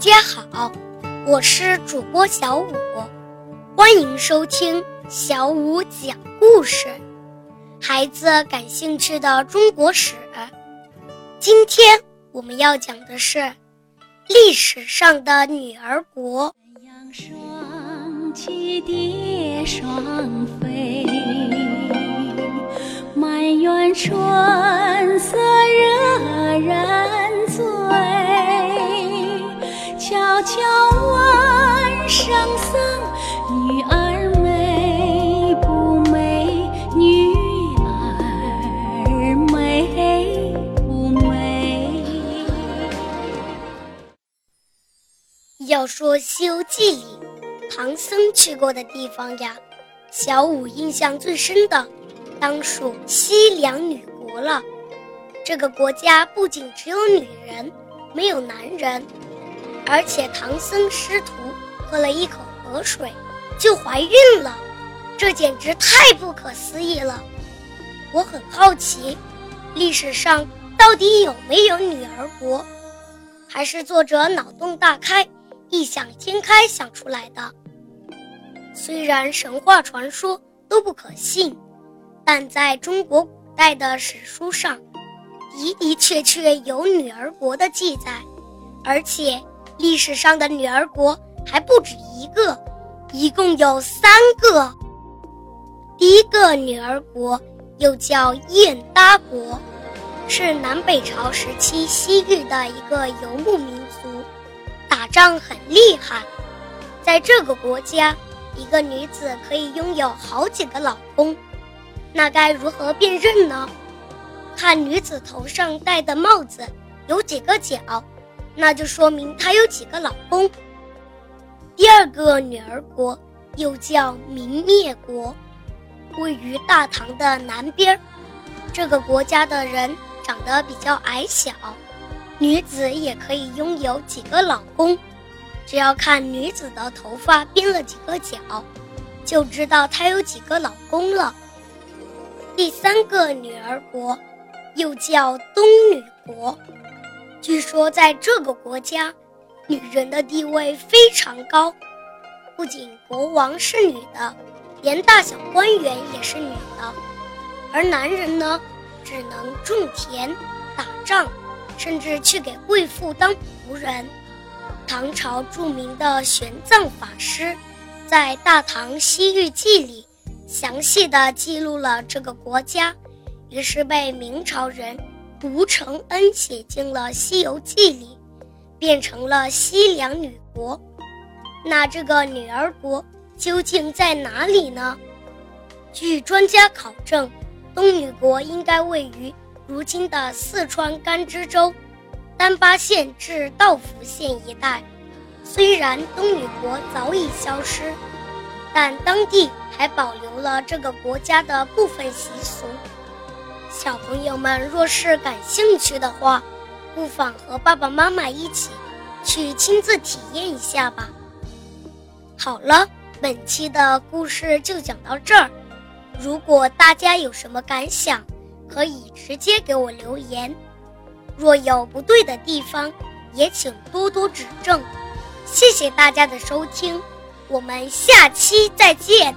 大家好，我是主播小五，欢迎收听小五讲故事。孩子感兴趣的中国史，今天我们要讲的是历史上的女儿国。双栖蝶双飞，满园春色要说《西游记》里唐僧去过的地方呀，小五印象最深的，当属西凉女国了。这个国家不仅只有女人，没有男人。而且唐僧师徒喝了一口河水，就怀孕了，这简直太不可思议了。我很好奇，历史上到底有没有女儿国，还是作者脑洞大开、异想天开想出来的？虽然神话传说都不可信，但在中国古代的史书上，的的确确有女儿国的记载，而且。历史上的女儿国还不止一个，一共有三个。第一个女儿国又叫燕搭国，是南北朝时期西域的一个游牧民族，打仗很厉害。在这个国家，一个女子可以拥有好几个老公，那该如何辨认呢？看女子头上戴的帽子有几个角。那就说明她有几个老公。第二个女儿国又叫明灭国，位于大唐的南边。这个国家的人长得比较矮小，女子也可以拥有几个老公。只要看女子的头发编了几个角，就知道她有几个老公了。第三个女儿国又叫东女国。据说，在这个国家，女人的地位非常高，不仅国王是女的，连大小官员也是女的。而男人呢，只能种田、打仗，甚至去给贵妇当仆人。唐朝著名的玄奘法师，在《大唐西域记》里详细的记录了这个国家，于是被明朝人。吴承恩写进了《西游记》里，变成了西凉女国。那这个女儿国究竟在哪里呢？据专家考证，东女国应该位于如今的四川甘孜州丹巴县至道孚县一带。虽然东女国早已消失，但当地还保留了这个国家的部分习俗。小朋友们若是感兴趣的话，不妨和爸爸妈妈一起去亲自体验一下吧。好了，本期的故事就讲到这儿。如果大家有什么感想，可以直接给我留言。若有不对的地方，也请多多指正。谢谢大家的收听，我们下期再见。